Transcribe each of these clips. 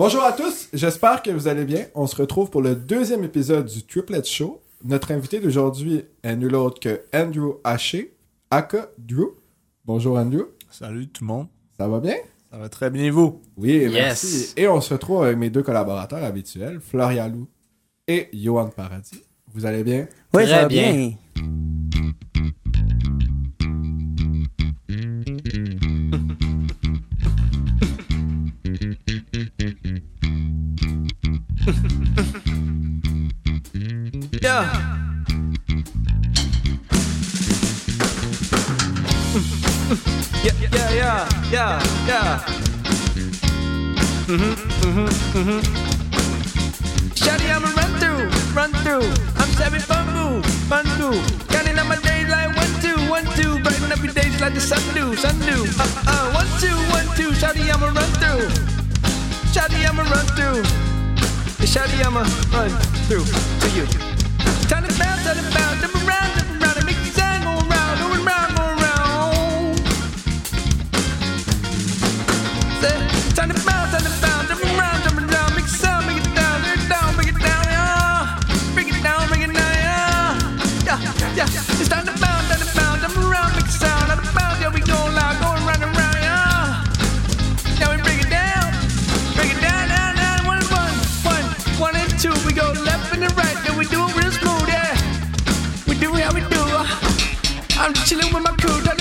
Bonjour à tous, j'espère que vous allez bien. On se retrouve pour le deuxième épisode du Triplet Show. Notre invité d'aujourd'hui est nul autre que Andrew Haché, aka Drew. Bonjour Andrew. Salut tout le monde. Ça va bien? Ça va très bien vous? Oui, merci. Et on se retrouve avec mes deux collaborateurs habituels, Florian Lou et Johan Paradis. Vous allez bien? Oui, très bien. yeah. Yeah, yeah, yeah, yeah, yeah. Mm-hmm, mm-hmm, mm-hmm. Shawty, I'ma run through, run through. I'm seven bamboo, bamboo. Counting on my days like one, two, one, two. Brighten up your days like the sun do, sun do. Uh, uh, one, two, one, two. Shawty, I'ma run through. Shawty, I'ma run through. The shawty, I'ma run through to you. Turn it bound, turn it bound, turn around. We go left and the right, then we do it real smooth, yeah. We do how we do. Uh. I'm chilling with my crew.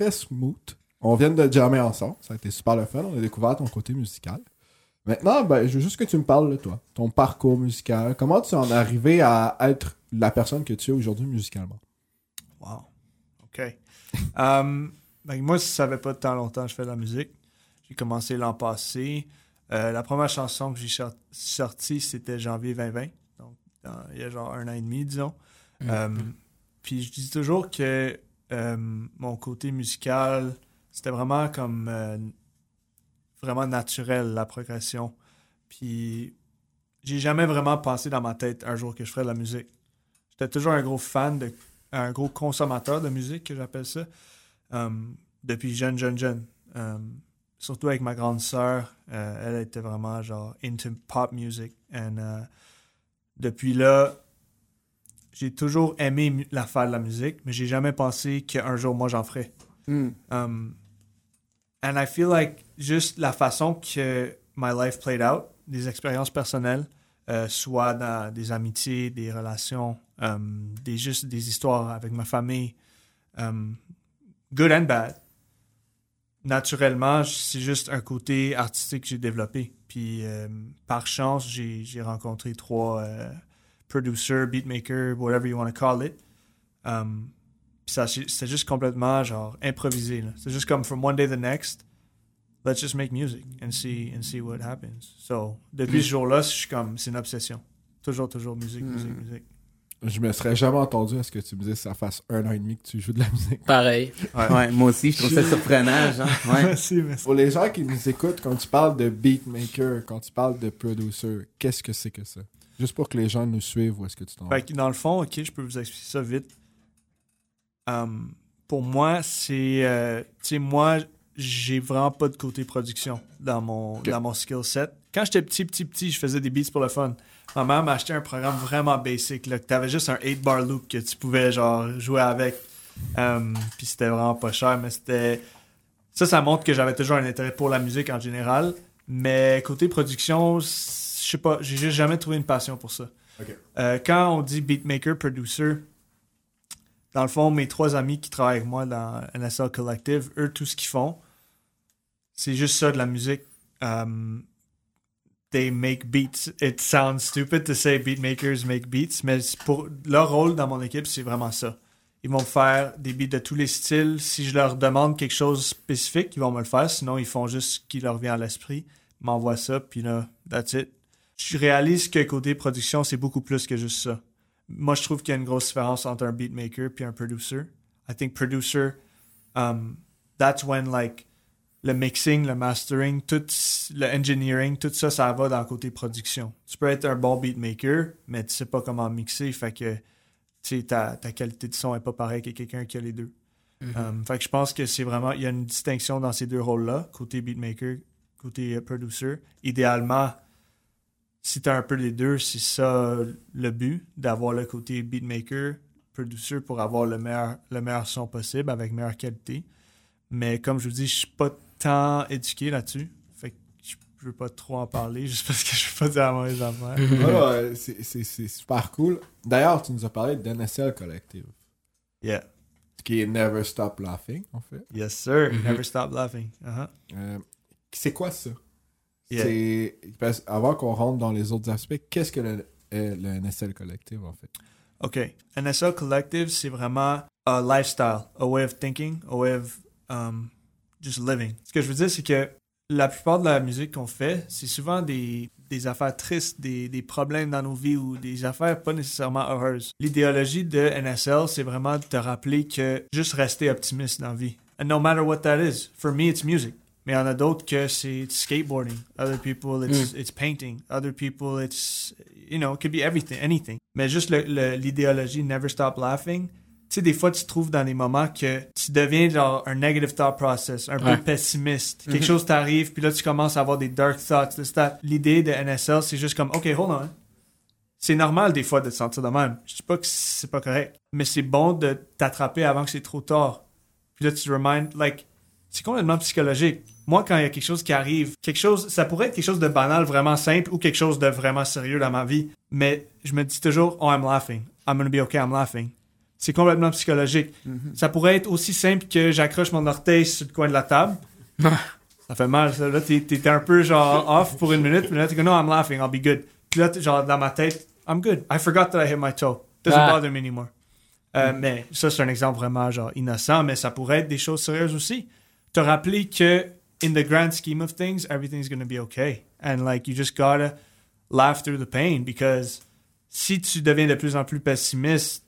Très smooth. On vient de jammer ensemble. Ça a été super le fun. On a découvert ton côté musical. Maintenant, ben, je veux juste que tu me parles de toi. Ton parcours musical. Comment tu en es arrivé à être la personne que tu es aujourd'hui musicalement? Wow. OK. Um, ben, moi, ça fait pas tant longtemps que je fais de la musique. J'ai commencé l'an passé. Euh, la première chanson que j'ai sortie, c'était janvier 2020. Donc, dans- il y a genre un an et demi, disons. Um, puis je dis toujours que um, mon côté musical, c'était vraiment comme euh, vraiment naturel, la progression. Puis j'ai jamais vraiment pensé dans ma tête un jour que je ferais de la musique. J'étais toujours un gros fan, de, un gros consommateur de musique, que j'appelle ça, um, depuis jeune, jeune, jeune. Surtout avec ma grande sœur, euh, elle était vraiment genre into pop music. And, euh, depuis là, j'ai toujours aimé mu- la faire de la musique, mais j'ai jamais pensé qu'un jour moi j'en ferais. Hmm. Um, and I feel like juste la façon que my life played out, des expériences personnelles, euh, soit dans des amitiés, des relations, um, des juste des histoires avec ma famille, um, good and bad. Naturellement, c'est juste un côté artistique que j'ai développé. Puis euh, par chance, j'ai j'ai rencontré trois euh, producers, beatmakers, whatever you want to call it. Um, ça, c'était juste complètement genre improvisé. là. C'est juste comme from one day to the next, let's just make music and see and see what happens. So depuis ce jour-là, je suis comme c'est une obsession. Toujours, toujours musique, musique, musique. Je me serais jamais entendu à ce que tu me dises que ça fasse un an et demi que tu joues de la musique. Pareil. Ouais. Ouais, moi aussi, je trouve ça surprenant, genre. Ouais. Merci, merci. Pour les gens qui nous écoutent, quand tu parles de beatmaker, quand tu parles de producer, qu'est-ce que c'est que ça? Juste pour que les gens nous suivent, où est-ce que tu t'en vas? Dans le fond, ok, je peux vous expliquer ça vite. Um, pour moi, c'est. euh, tu sais, moi, j'ai vraiment pas de côté production dans mon, dans mon skill set. Quand j'étais petit, petit, petit, je faisais des beats pour le fun. Ma mère m'a acheté un programme vraiment basic, là, que t'avais juste un 8-bar loop que tu pouvais, genre, jouer avec. Um, Puis c'était vraiment pas cher, mais c'était. Ça, ça montre que j'avais toujours un intérêt pour la musique en général. Mais côté production, c- je sais pas, j'ai juste jamais trouvé une passion pour ça. Euh, quand on dit beatmaker, producer, dans le fond, mes trois amis qui travaillent avec moi dans NSL Collective, eux, tout ce qu'ils font, c'est juste ça de la musique. Um, they make beats. It sounds stupid to say beatmakers make beats, mais pour leur rôle dans mon équipe, c'est vraiment ça. Ils vont faire des beats de tous les styles. Si je leur demande quelque chose de spécifique, ils vont me le faire. Sinon, ils font juste ce qui leur vient à l'esprit. M'envoient ça, puis là, that's it. Je réalise que côté production, c'est beaucoup plus que juste ça. Moi, je trouve qu'il y a une grosse différence entre un beatmaker puis un producer. I think producer, um, that's when like le mixing, le mastering, tout le engineering, tout ça, ça va dans le côté production. Tu peux être un bon beatmaker, mais tu sais pas comment mixer, fait que ta, ta qualité de son est pas pareille que quelqu'un qui a les deux. Um, fait que je pense que c'est vraiment, il y a une distinction dans ces deux rôles-là, côté beatmaker, côté euh, producer. Idéalement, si tu as un peu les deux, c'est ça le but, d'avoir le côté beatmaker, producer pour avoir le meilleur, le meilleur son possible avec meilleure qualité. Mais comme je vous dis, je suis pas tant éduqué là-dessus. Fait que je veux pas trop en parler juste parce que je veux pas dire la mauvaise affaire. Ouais, ouais, c'est- c'est c'est super cool. D'ailleurs, tu nous as parlé d'NSL Collective, Yeah. qui est Never Stop Laughing, en fait. Yes, sir. Mhm. Never stop laughing. Uh-huh. Euh, c'est quoi ça? Yeah. C'est parce- avant qu'on rentre dans les autres aspects, qu'est-ce que le, euh, le NSL Collective en fait? OK. NSL Collective, c'est vraiment un lifestyle, a way of thinking, a way of um, just living. Ce que je veux dire, c'est que la plupart de la musique qu'on fait, c'est souvent des, des affaires tristes, des, des problèmes dans nos vies ou des affaires pas nécessairement heureuses. L'idéologie de NSL, c'est vraiment de te rappeler que juste rester optimiste dans la vie. And no matter what that is, for me, it's music. Mais il y en a d'autres que c'est skateboarding. Other people, it's, it's painting. Other people, it's, you know, it could be everything, anything. Mais juste l'idéologie never stop laughing. Tu sais, des fois, tu te trouves dans des moments que tu deviens genre un negative thought process, un Ouais. peu pessimiste. Quelque chose t'arrive, puis là, tu commences à avoir des dark thoughts. L'idée de NSL, c'est juste comme, OK, hold on. C'est normal des fois de te sentir de même. Je dis pas que c'est pas correct, mais c'est bon de t'attraper avant que c'est trop tard. Puis là, tu te remind, like, c'est complètement psychologique. Moi, quand il y a quelque chose qui arrive, quelque chose, ça pourrait être quelque chose de banal, vraiment simple, ou quelque chose de vraiment sérieux dans ma vie, mais je me dis toujours, oh, I'm laughing. I'm gonna be okay, I'm laughing. C'est complètement psychologique. Ça pourrait être aussi simple que j'accroche mon orteil sur le coin de la table. ça fait mal, ça. Là, t'es un peu genre off pour une minute, puis là, t'es comme, no, I'm laughing, I'll be good. Puis là, genre dans ma tête, I'm good. I forgot that I hit my toe. Doesn't Ah. bother me anymore. Euh, Mais ça, c'est un exemple vraiment genre innocent, mais ça pourrait être des choses sérieuses aussi. Te rappeler que, in the grand scheme of things, everything's gonna be okay. And like, you just gotta laugh through the pain because si tu deviens de plus en plus pessimiste,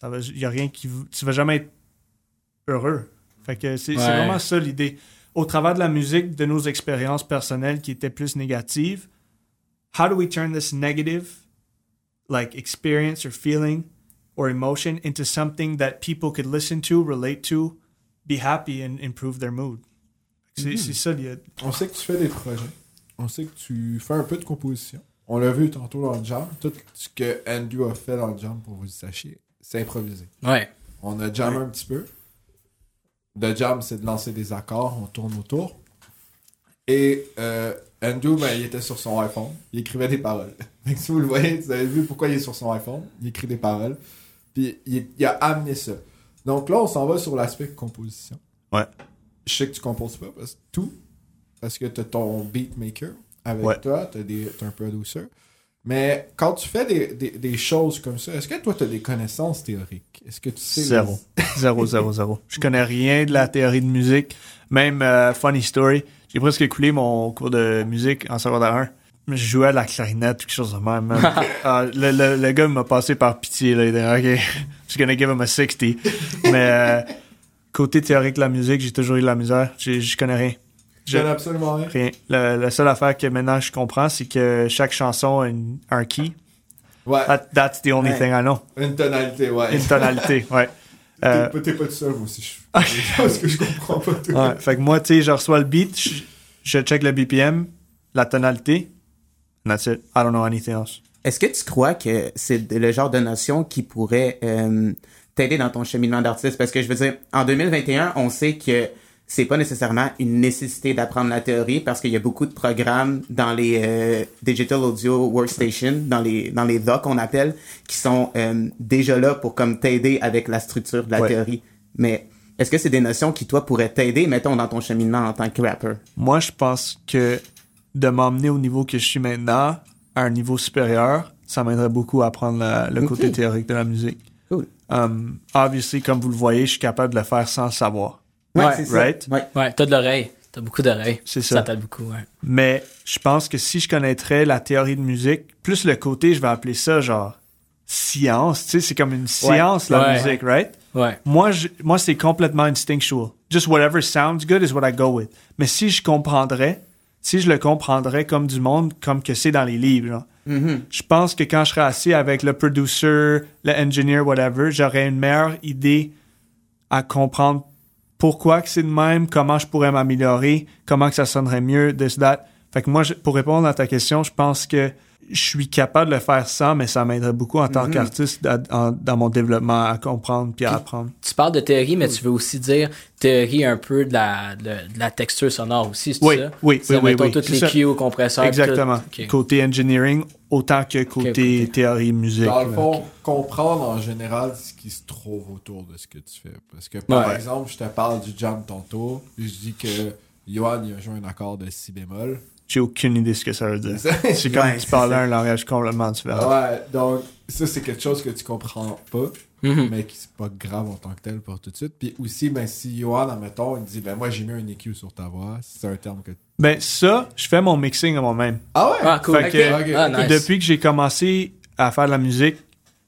ça va, y a rien qui, tu vas jamais être heureux. Fait que c'est c'est Ouais. vraiment ça l'idée. Au travers de la musique, de nos expériences personnelles qui étaient plus négatives, how do we turn this negative, like experience or feeling or emotion, into something that people could listen to, relate to, be happy and improve their mood? C'est c'est ça l'idée. On sait que tu fais des projets. On sait que tu fais un peu de composition. On l'a vu tantôt dans le jam. Tout ce que Andrew a fait dans le jam, pour vous sachiez, c'est improvisé. Ouais. On a jam un petit peu. Le jam, c'est de lancer des accords, on tourne autour. Et euh, Andrew, ben, il était sur son iPhone. Il écrivait des paroles. Que si vous le voyez, vous avez vu pourquoi il est sur son iPhone? Il écrit des paroles. Puis il, il a amené ça. Donc là, on s'en va sur l'aspect composition. Ouais. Je sais que tu composes pas parce que tout. Parce que t'as ton beatmaker avec Ouais. toi, t'as, des, t'as un producer. Mais quand tu fais des, des, des choses comme ça, est-ce que toi, t'as des connaissances théoriques? Est-ce que tu sais... Zéro. Zéro, zéro, zéro. Je connais rien de la théorie de musique. Même, euh, funny story, j'ai presque écoulé mon cours de musique en secondaire 1. Je jouais à la clarinette, quelque chose de même. Ah, le, le, le gars m'a passé par pitié. Là. Il dit, OK, just gonna give him a 60. Mais euh, côté théorique de la musique, j'ai toujours eu de la misère. Je connais rien. Je connais absolument rien. Rien. Le- la seule affaire que maintenant je comprends, c'est que chaque chanson a une- un key. Ouais, That- that's the only Ouais. thing I know. une tonalité, ouais. Une tonalité, ouais. T'es Euh, pas- T'es pas tout seul, moi aussi. Je... Parce que je comprends pas tout. Ouais, fait que moi, tu sais, je reçois le beat, je, je check le BPM, la tonalité, and that's it. I don't know anything else. Est-ce que tu crois que c'est le genre de notion qui pourrait euh, t'aider dans ton cheminement d'artiste? Parce que je veux dire, en 2021, on sait que c'est pas nécessairement une nécessité d'apprendre la théorie parce qu'il y a beaucoup de programmes dans les euh, digital audio workstation, dans les dans les DOC qu'on appelle, qui sont euh, déjà là pour comme t'aider avec la structure de la Ouais. théorie. Mais est-ce que c'est des notions qui toi pourraient t'aider, mettons, dans ton cheminement en tant que rapper? Moi, je pense que de m'emmener au niveau que je suis maintenant, à un niveau supérieur, ça m'aiderait beaucoup à apprendre la- le côté théorique de la musique. Cool. Um, obviously, comme vous le voyez, je suis capable de le faire sans savoir. Ouais, Ouais, c'est ça. right? Ouais. Ouais, t'as de l'oreille. T'as beaucoup d'oreilles. C'est Ça ça. t'aide beaucoup, ouais. Mais je pense que si je connaîtrais la théorie de musique, plus le côté, je vais appeler ça genre science, tu sais, c'est comme une science la Ouais. musique, right? Ouais. Moi, je- moi c'est complètement instinctual. Just whatever sounds good is what I go with. Mais si je comprendrais, si je le comprendrais comme du monde, comme que c'est dans les livres, genre, Mhm. je pense que quand je serais assis avec le producer, le engineer, whatever, j'aurais une meilleure idée à comprendre pourquoi que c'est de même, comment je pourrais m'améliorer, comment que ça sonnerait mieux, this, that. Fait que moi, je- pour répondre à ta question, je pense que je suis capable de le faire sans, mais ça m'aiderait beaucoup en tant qu'artiste à- en- dans mon développement à comprendre puis à apprendre. Tu parles de théorie, mais tu veux aussi dire théorie un peu de la, de, de la texture sonore aussi, c'est Oui, ça? oui, C'est, oui, oui, mettons, oui, toutes les ça. cues, compresseurs. Exactement. tout. Côté engineering, autant que côté côté- théorie musique. Dans le fond, comprendre en général ce qui se trouve autour de ce que tu fais. Parce que, par Ouais. exemple, je te parle du jam tantôt, puis je dis que Johan, il a joué un accord de si bémol. J'ai aucune idée de ce que ça veut dire. ouais, C'est comme Ouais, tu parlais un langage complètement différent. donc, ça, c'est quelque chose que tu comprends pas, Mhm. mais qui c'est pas grave en tant que tel pour tout de suite. Puis aussi, ben, si Johan, admettons, il dit, ben, moi, j'ai mis un EQ sur ta voix, c'est un terme que. Ben ça, je fais mon mixing à moi-même. Ah ouais? Ah, cool. Fait que- Ok, Ah, nice. Depuis que j'ai commencé à faire de la musique,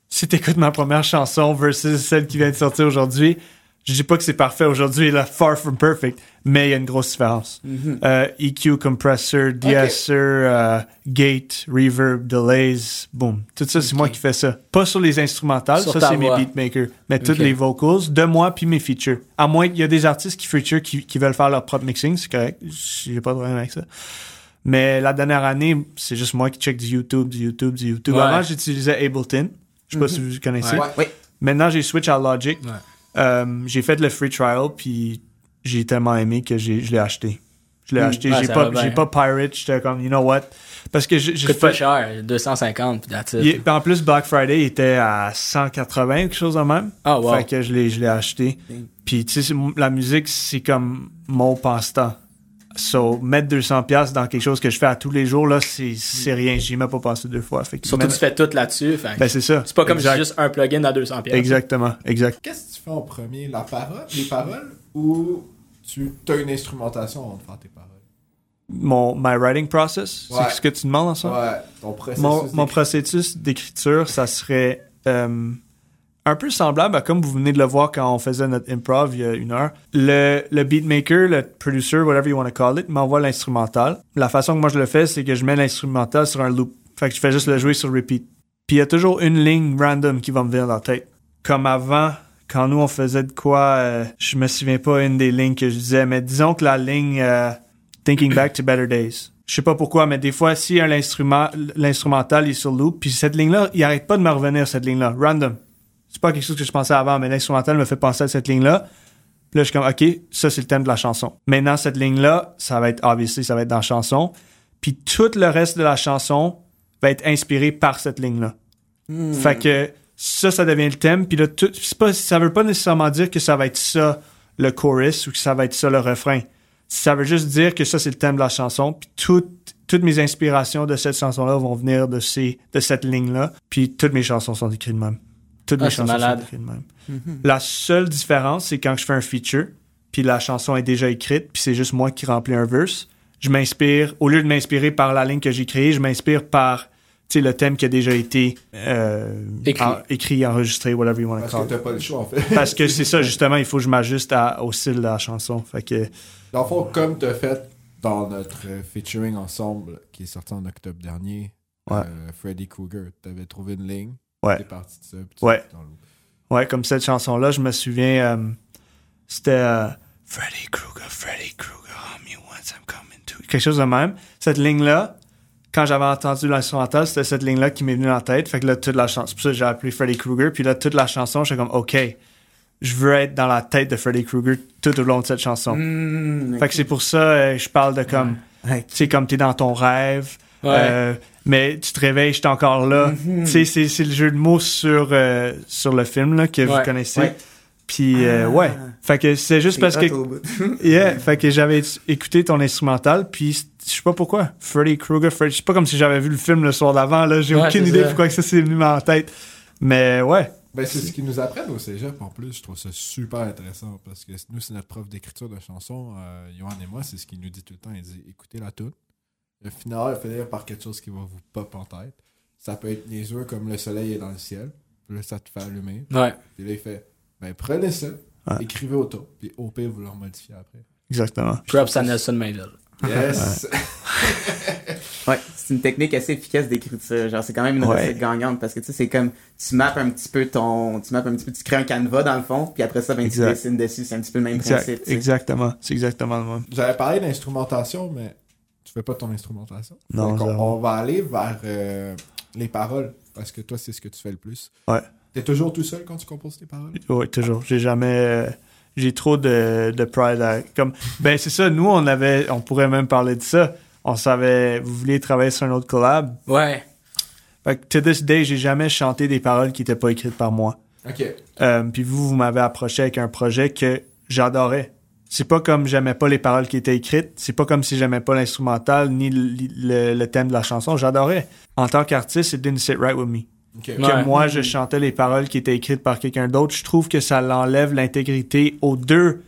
si t'écoutes ma première chanson versus celle qui vient de sortir aujourd'hui, je dis pas que c'est parfait aujourd'hui, là, far from perfect, mais il y a une grosse différence. Euh, EQ, compressor, de-esser, euh, gate, reverb, delays, boom. Tout ça, c'est moi qui fais ça. Pas sur les instrumentales, Sur ça c'est mes beatmakers, mais toutes les vocals de moi puis mes features. À moins qu'il y a des artistes qui feature qui, qui veulent faire leur propre mixing, c'est correct, j'ai pas de problème avec ça. Mais la dernière année, c'est juste moi qui check du YouTube, du YouTube, du YouTube. Ouais. Avant, j'utilisais Ableton. Je sais pas si vous connaissez. Ouais. Maintenant, j'ai switch à Logic. Euh, j'ai fait le free trial, puis j'ai tellement aimé que j'ai, je l'ai acheté. Je l'ai Mm. acheté. Ouais, j'ai ça pas, j'ai pas pirate. J'étais comme, you know what? Parce que j'ai j'ai coûte pas fait- cher, 250 puis that's it. il- puis en plus, Black Friday il était à 180, quelque chose de même. Ah wow. Fait que je l'ai, je l'ai acheté. Mm. Puis, tu sais, la musique, c'est comme mon passe-temps. So, mettre 200$ piastres dans quelque chose que je fais à tous les jours, là, c'est, c'est rien. J'y ai même pas pensé deux fois. Fait que- Surtout que tu fais tout là-dessus. Ben, c'est ça. c'est pas comme Exact. juste un plugin à 200 pièces. Exactement, exact. Qu'est-ce que tu fais en premier? La parole? Les paroles? Ou tu as une instrumentation avant de faire tes paroles Mon, my writing process, Ouais. c'est ce que tu demandes en ça? Ouais, ton processus. Mon, processus d'écriture, ça serait euh, un peu semblable à comme vous venez de le voir quand on faisait notre improv il y a une heure. Le, le beatmaker, le producer, whatever you want to call it, m'envoie l'instrumental. La façon que moi je le fais, c'est que je mets l'instrumental sur un loop. Fait que je fais juste le jouer sur repeat. Puis il y a toujours une ligne random qui va me venir dans la tête. Comme avant, quand nous on faisait de quoi, euh, je me souviens pas une des lignes que je disais, mais disons que la ligne euh, Thinking Back to Better Days. Je sais pas pourquoi, mais des fois, si l'instrumental est sur loop, puis cette ligne-là, il arrête pas de me revenir, cette ligne-là, random. C'est pas quelque chose que je pensais avant, mais l'instrumental me fait penser à cette ligne-là. Puis là, je suis comme, OK, ça, c'est le thème de la chanson. Maintenant, cette ligne-là, ça va être, obviously, ça va être dans la chanson. Puis tout le reste de la chanson va être inspiré par cette ligne-là. Fait que ça, ça devient le thème. Puis là, tout, pas, ça veut pas nécessairement dire que ça va être ça le chorus ou que ça va être ça le refrain. Ça veut juste dire que ça, c'est le thème de la chanson. Puis toutes, toutes mes inspirations de cette chanson-là vont venir de, ces, de cette ligne-là. Puis toutes mes chansons sont écrites de même. Toutes Ah, mes chansons malade. sont écrites de même. La seule différence, c'est quand je fais un feature, puis la chanson est déjà écrite, puis c'est juste moi qui remplis un verse. Je m'inspire, au lieu de m'inspirer par la ligne que j'ai créée, je m'inspire par le thème qui a déjà été euh, Écrit. en- écrit, enregistré, whatever you want to Parce call que it. t'as pas le choix, en fait. Parce que c'est ça, justement, il faut que je m'ajuste à- au style de la chanson. Fait que, Dans le fond, comme t'as fait dans notre featuring ensemble qui est sorti en octobre dernier, Ouais. euh, Freddy Krueger, t'avais trouvé une ligne, Ouais. t'es parti de ça, Ouais. dans le ouais, comme cette chanson-là, je me souviens, euh, c'était euh, Freddy Krueger, Freddy Krueger, on me once I'm coming to you. Quelque chose de même. Cette ligne-là, quand j'avais entendu l'instrumental, c'était cette ligne-là qui m'est venue en tête. Fait que là, toute la chanson, c'est pour ça que j'ai appelé Freddy Krueger. Puis là, toute la chanson, j'étais comme, OK, je veux être dans la tête de Freddy Krueger tout au long de cette chanson. Mm, Fait que c'est pour ça, euh, je parle de comme, tu sais, comme t'es dans ton rêve, Ouais. euh, mais tu te réveilles, j'étais encore là. Tu sais, c'est, le jeu de mots sur, euh, sur le film là, que vous connaissez. Puis, euh, Ah. ouais. Fait que c'est juste parce que, yeah, fait que j'avais écouté ton instrumental, puis je sais pas pourquoi. Freddy Krueger, Freddy, c'est pas comme si j'avais vu le film le soir d'avant, là. J'ai Ouais, aucune idée ça. pourquoi que ça s'est venu en tête. Mais ouais. Ben, c'est ce qu'ils nous apprennent au cégep en plus. Je trouve ça super intéressant parce que nous, c'est notre prof d'écriture de chansons, euh, Johan et moi, c'est ce qu'il nous dit tout le temps. Il dit écoutez la tune. Le final, finir par quelque chose qui va vous pop en tête. Ça peut être niaiseux comme le soleil est dans le ciel. Puis là, ça te fait allumer. Ouais. Puis là, il fait ben, prenez ça, Ouais. écrivez autour. Puis au pire, vous le remodifiez après. Exactement. Props à Nelson Mandel. Yes! Ouais, c'est une technique assez efficace d'écriture. Genre, c'est quand même une Ouais. recette gagnante parce que tu sais, c'est comme tu mappes un petit peu ton, tu mappes un petit peu, tu crées un canevas dans le fond, puis après ça, ben, tu dessines dessus. C'est un petit peu le même Exact, principe. exactement. C'est exactement le même. J'avais parlé d'instrumentation, mais tu fais pas ton instrumentation. Non, Donc, on va aller vers euh, les paroles, parce que toi, c'est ce que tu fais le plus. Ouais. T'es toujours tout seul quand tu composes tes paroles? Oui, toujours. J'ai jamais. euh, j'ai trop de, de pride à- Comme, ben, c'est ça. Nous, on avait. On pourrait même parler de ça. On savait. Vous vouliez travailler sur un autre collab. Ouais. Fait que, to this day, j'ai jamais chanté des paroles qui étaient pas écrites par moi. Ok. Euh, puis vous, vous m'avez approché avec un projet que j'adorais. C'est pas comme j'aimais pas les paroles qui étaient écrites. C'est pas comme si j'aimais pas l'instrumental ni le, le- le thème de la chanson. J'adorais. En tant qu'artiste, it didn't sit right with me. Que Ouais. moi je chantais les paroles qui étaient écrites par quelqu'un d'autre, je trouve que ça l'enlève l'intégrité aux deux,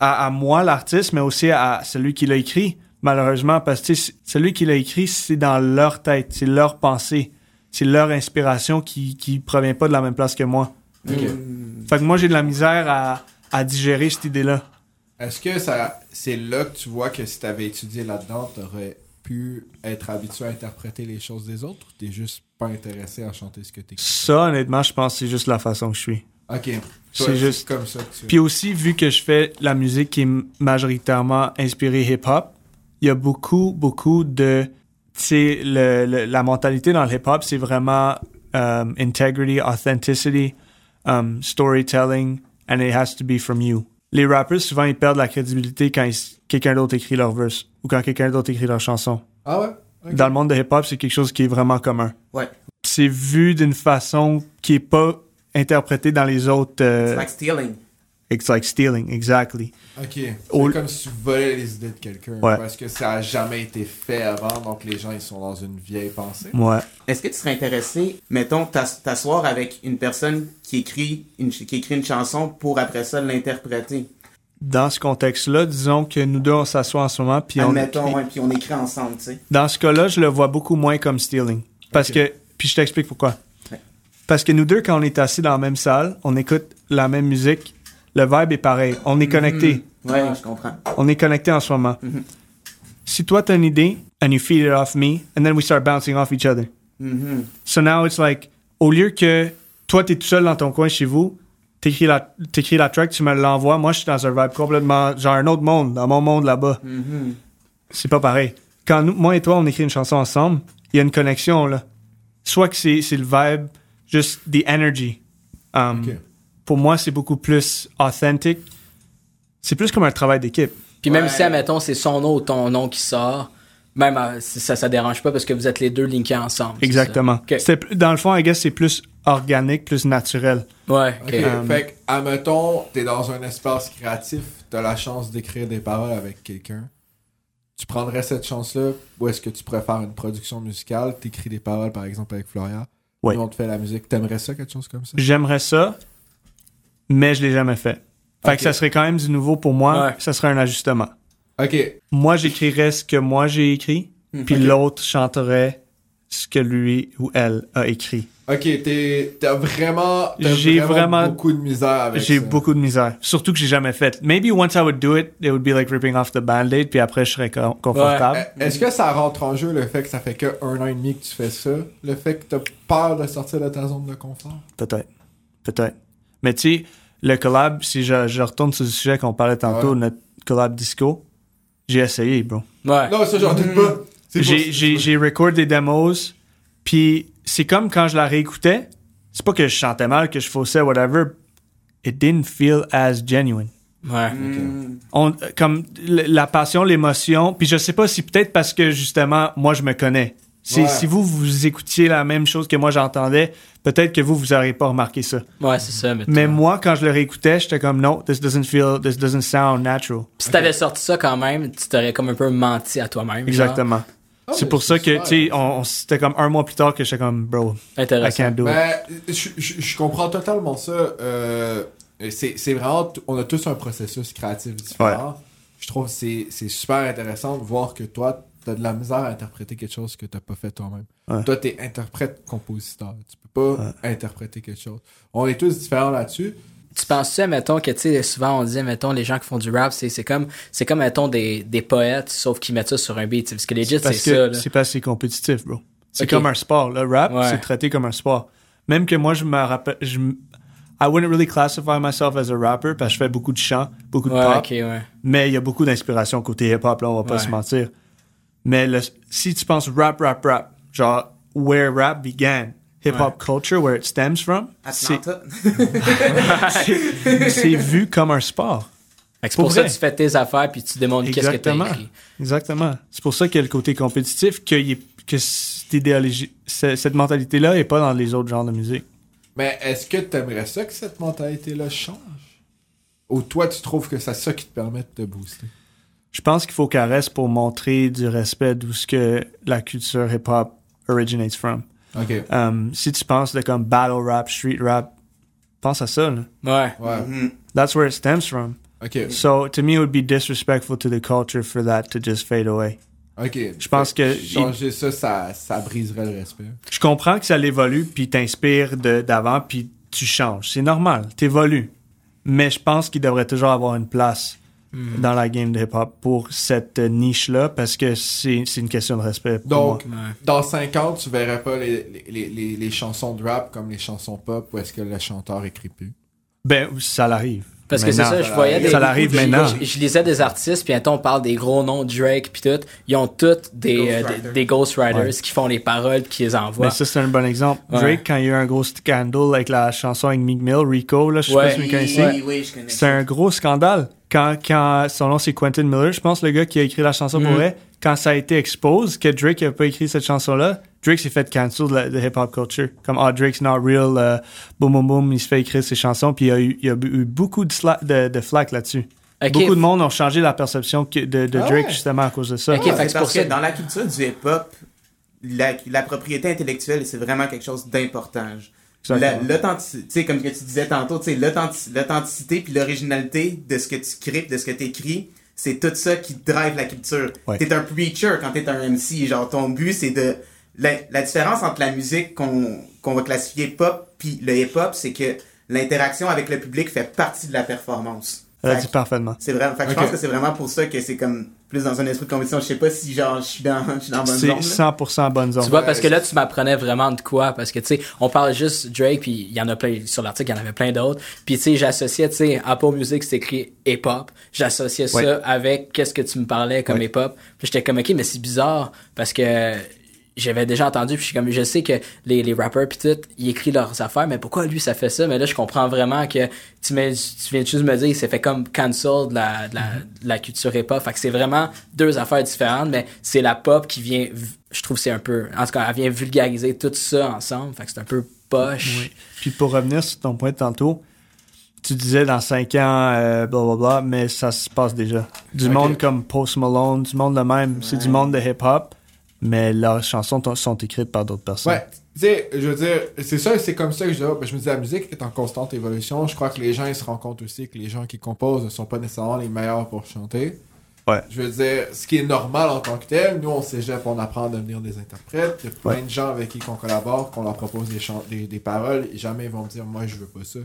à, à moi l'artiste, mais aussi à celui qui l'a écrit, malheureusement, parce que tu sais, celui qui l'a écrit, c'est dans leur tête, c'est leur pensée, c'est leur inspiration qui, qui provient pas de la même place que moi. Ok. Fait que moi j'ai de la misère à, à digérer cette idée-là. Est-ce que ça, c'est là que tu vois que si t'avais étudié là-dedans, t'aurais pu être habitué à interpréter les choses des autres ou t'es juste pas intéressé à chanter ce que t'écris? Ça, honnêtement, je pense que c'est juste la façon que je suis. Ok. C'est juste- comme ça que tu Puis aussi, vu que je fais la musique qui est majoritairement inspirée hip-hop, il y a beaucoup, beaucoup de... Tu sais, le- le- la mentalité dans le hip-hop, c'est vraiment um, integrity, authenticity, um, storytelling, and it has to be from you. Les rappers, souvent, ils perdent la crédibilité quand quelqu'un d'autre écrit leur verse. Ou quand quelqu'un d'autre écrit leur chanson. Ah ouais? Dans le monde de hip-hop, c'est quelque chose qui est vraiment commun. Ouais. C'est vu d'une façon qui est pas interprétée dans les autres. euh, It's like stealing. it's like stealing, exactly. Ok. C'est comme si tu volais les idées de quelqu'un. Ouais. Parce que ça a jamais été fait avant, donc les gens ils sont dans une vieille pensée. Ouais. Est-ce que tu serais intéressé, mettons, t'as- t'asseoir avec une personne qui écrit une, qui écrit une chanson pour après ça l'interpréter? Dans ce contexte-là, disons que nous deux, on s'assoit en ce moment, puis on Admettons, écrit. ouais, puis on écrit ensemble, tu sais. Dans ce cas-là, je le vois beaucoup moins comme stealing. Parce que, puis je t'explique pourquoi. Ouais. Parce que nous deux, quand on est assis dans la même salle, on écoute la même musique, le vibe est pareil. On est connecté. Ouais, je comprends. On est connecté en ce moment. Mhm. Si toi, t'as une idée, and you feed it off me, and then we start bouncing off each other. Mhm. So now it's like, au lieu que toi, t'es tout seul dans ton coin chez vous, t'écris la, t'écris la track, tu me l'envoies, moi, je suis dans un vibe complètement, genre un autre monde, dans mon monde là-bas. Mhm. C'est pas pareil. Quand nous, moi et toi, on écrit une chanson ensemble, il y a une connexion, là. Soit que c'est, c'est le vibe, juste the energy. Um. Pour moi, c'est beaucoup plus authentic. C'est plus comme un travail d'équipe. Puis même Ouais. si, admettons, c'est son nom ou ton nom qui sort, même euh, ça, ça dérange pas parce que vous êtes les deux linkés ensemble. Exactement. dans le fond, I guess, c'est plus organique, plus naturel. Ouais, ok. Ok, Um, fait que, admettons, t'es dans un espace créatif, t'as la chance d'écrire des paroles avec quelqu'un. Tu prendrais cette chance-là, ou est-ce que tu préfères une production musicale, t'écris des paroles, par exemple, avec Floria, Ouais. nous on te fait la musique, t'aimerais ça, quelque chose comme ça? J'aimerais ça, mais je l'ai jamais fait. Fait que ça serait quand même du nouveau pour moi. Ouais. Ça serait un ajustement. Ok, Moi, j'écrirais ce que moi j'ai écrit, puis Ok. l'autre chanterait ce que lui ou elle a écrit. Ok, t'es, t'as vraiment, J'ai vraiment, vraiment- beaucoup de misère avec J'ai ça. beaucoup de misère. Surtout que j'ai jamais fait. Maybe once I would do it, it would be like ripping off the band-aid, puis après je serais co- confortable. Est-ce que ça rentre en jeu le fait que ça fait que un an et demi que tu fais ça? Le fait que t'as peur de sortir de ta zone de confort? Peut-être. Peut-être. Mais tu sais, le collab, si je, je retourne sur le sujet qu'on parlait tantôt, Ouais. notre collab disco, j'ai essayé, bro. Ouais. Non, ça j'en doute pas. C'est J'ai, j'ai, j'ai record des demos, puis c'est comme quand je la réécoutais, c'est pas que je chantais mal, que je faussais, whatever, it didn't feel as genuine. Ouais. Mhm. On, comme la passion, l'émotion, puis je sais pas si peut-être parce que justement, moi je me connais. Si, Ouais. si vous, vous écoutiez la même chose que moi j'entendais, peut-être que vous, vous auriez pas remarqué ça. Ouais, c'est ça. Mais, Mais moi, quand je le réécoutais, j'étais comme, non, this doesn't feel, this doesn't sound natural. si t'avais sorti ça quand même, tu t'aurais comme un peu menti à toi-même. genre. Ah, c'est pour ça que, tu sais, on, on- c'était comme un mois plus tard que j'étais comme, bro, I Intéressant. can't do it. Ben, je, je- je comprends totalement ça. Euh, c'est c'est vraiment, on a tous un processus créatif différent. Je trouve que c'est c'est super intéressant de voir que toi, t'as de la misère à interpréter quelque chose que t'as pas fait toi-même. Ouais. Toi, t'es interprète-compositeur. Tu peux pas interpréter quelque chose. On est tous différents là-dessus. Tu penses-tu, mettons, que, tu sais, souvent on dit, mettons, les gens qui font du rap, c'est comme, c'est comme, mettons, des, des poètes, sauf qu'ils mettent ça sur un beat. Parce que legit, c'est ça, c'est que c'est compétitif, bro. C'est comme un sport. Le rap, Ouais. c'est traité comme un sport. Même que moi, je me rappelle, je, I wouldn't really classify myself as a rapper parce que je fais beaucoup de chant, beaucoup de Ouais, pop. ouais. Mais il y a beaucoup d'inspiration côté hip-hop, là, on va pas se mentir. Mais le- si tu penses rap, rap, rap, genre, where rap began, hip-hop culture, where it stems from, c'est vu comme un sport. Que C'est Pour pour ça que tu fais tes affaires puis tu démontres qu'est-ce que t'as Exactement. écrit. Exactement. C'est pour ça qu'il y a le côté compétitif, qu'il y que cette idéologie, cette mentalité-là est pas dans les autres genres de musique. Mais est-ce que t'aimerais ça que cette mentalité-là change? Ou toi, tu trouves que c'est ça qui te permet de te booster? Je pense qu'il faut qu'elle reste pour montrer du respect d'où ce que la culture hip-hop originates from. Ok. Um, si tu penses de comme battle rap, street rap, pense à ça. Là. Ouais. Ouais. Mhm. That's where it stems from. Ok. So to me, it would be disrespectful to the culture for that to just fade away. Ok. Je pense que- Changer ça, ça, ça briserait le respect. Je comprends que ça l'évolue, puis t'inspires de- d'avant, puis tu changes. C'est normal, t'évolues. Mais je pense qu'il devrait toujours avoir une place Hmm. dans la game de hip-hop pour cette euh, niche-là, parce que c'est c'est une question de respect pour Donc, moi. Ouais. dans 5 ans, tu verrais pas les, les, les, les chansons de rap comme les chansons pop où est-ce que le chanteur écrit plus? Ben, ça l'arrive. Parce que c'est ça, je voyais des. Ça l'arrive je- maintenant. Je, je lisais des artistes, puis on parle des gros noms, Drake, puis tout. Ils ont tous des, euh, Ghostwriters. des, des ghostwriters Ouais. qui font les paroles, puis qui les envoient. Mais ça, c'est un bon exemple. Ouais. Drake, quand il y a eu un gros scandale avec la chanson avec Meek Mill, Rico, là, je sais pas Ouais. si vous connaissez, Oui, oui, je connais. c'est un gros scandale. Quand, quand son nom c'est Quentin Miller, je pense, le gars qui a écrit la chanson pour Mhm. vrai, quand ça a été exposé que Drake a pas écrit cette chanson-là, Drake s'est fait cancel de, la- de hip-hop culture. Comme, ah, Drake's not real, euh, boum, boum, boum, il se fait écrire ses chansons, puis il y a eu, il y a eu beaucoup de, sla- de, de flack là-dessus. Beaucoup de monde ont changé la perception de, Ah Drake ouais? justement à cause de ça. Ok, Ouais, fait que c'est parce que dans la culture du hip-hop, la, la propriété intellectuelle, c'est vraiment quelque chose d'important. L'authenticité, tu sais, comme que tu disais tantôt, tu sais, l'authenti- l'authenticité puis l'originalité de ce que tu crées, de ce que tu écris, c'est tout ça qui drive la culture. Ouais. T'es un preacher quand t'es un MC, genre ton but c'est de la, la différence entre la musique qu'on qu'on va classifier pop puis le hip-hop, c'est que l'interaction avec le public fait partie de la performance. Elle a dit parfaitement. c'est vrai. Fait que je pense que c'est vraiment pour ça que c'est comme plus dans un esprit de compétition. Je sais pas si genre je suis dans, je suis dans bonne zone. C'est là. 100% bonne zone. Tu vois, parce que là, tu m'apprenais vraiment de quoi. Parce que, tu sais, on parle juste Drake, puis il y en a plein, sur l'article, il y en avait plein d'autres. Puis, tu sais, j'associais, tu sais, Apple Music, c'est écrit hip-hop. J'associais ça avec qu'est-ce que tu me parlais comme Ouais. hip-hop. Puis j'étais comme, OK, mais c'est bizarre, parce que j'avais déjà entendu, puis je suis comme, je sais que les, les rappers, puis tout, ils écrivent leurs affaires, mais pourquoi lui, ça fait ça? Mais là, je comprends vraiment que tu, mets, tu viens juste me dire, il s'est fait comme cancel de la, de la, de la culture hip-hop. Fait que c'est vraiment deux affaires différentes, mais c'est la pop qui vient, je trouve c'est un peu, en tout cas, elle vient vulgariser tout ça ensemble. Fait que c'est un peu poche. Oui. Puis pour revenir sur ton point de tantôt, tu disais dans 5 ans, euh, blablabla, mais ça se passe déjà. Du monde comme Post Malone, du monde de même, c'est du monde de hip-hop, mais leurs chansons sont écrites par d'autres personnes. Ouais, tu sais, je veux dire, c'est ça, c'est comme ça que je, ben, je me dis, la musique est en constante évolution. Je crois que les gens, ils se rendent compte aussi que les gens qui composent ne sont pas nécessairement les meilleurs pour chanter. Ouais. Je veux dire, ce qui est normal en tant que tel, nous, on cégep, on apprend à devenir des interprètes. Il y a plein Ouais. de gens avec qui on collabore, qu'on leur propose des, des, des paroles, et jamais ils vont me dire, moi, je veux pas ça.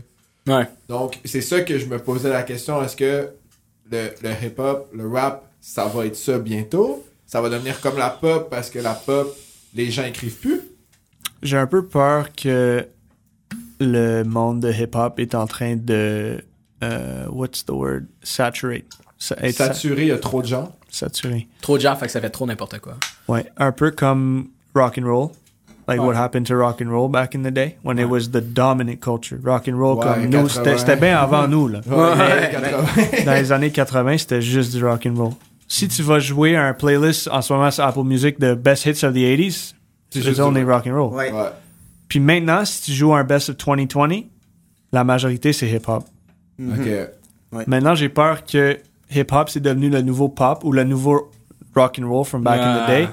Ouais. Donc, c'est ça que je me posais la question. Est-ce que le, le hip-hop, le rap, ça va être ça bientôt? Ça va devenir comme la pop parce que la pop, les gens écrivent plus? J'ai un peu peur que le monde de hip-hop est en train de. euh, what's the word? Saturate. Sa- être sa- Saturé, il y a trop de gens. saturé. Trop de gens, fait que ça fait trop n'importe quoi. Ouais, un peu comme rock and roll. Like Ouais. what happened to rock and roll back in the day? When it was the dominant culture. Rock and roll Ouais, comme nous, 80. c'était c'était bien avant nous là. Ouais, 80. Dans les années 80, c'était juste du rock and roll. Si tu vas jouer un playlist en ce moment sur Apple Music de best hits of the 80s, C'est c'est juste rock and roll. Ouais. Ouais. Puis maintenant, si tu joues un best of 2020, la majorité c'est hip hop. Ok. Maintenant, j'ai peur que hip hop c'est devenu le nouveau pop ou le nouveau rock and roll from back in the day,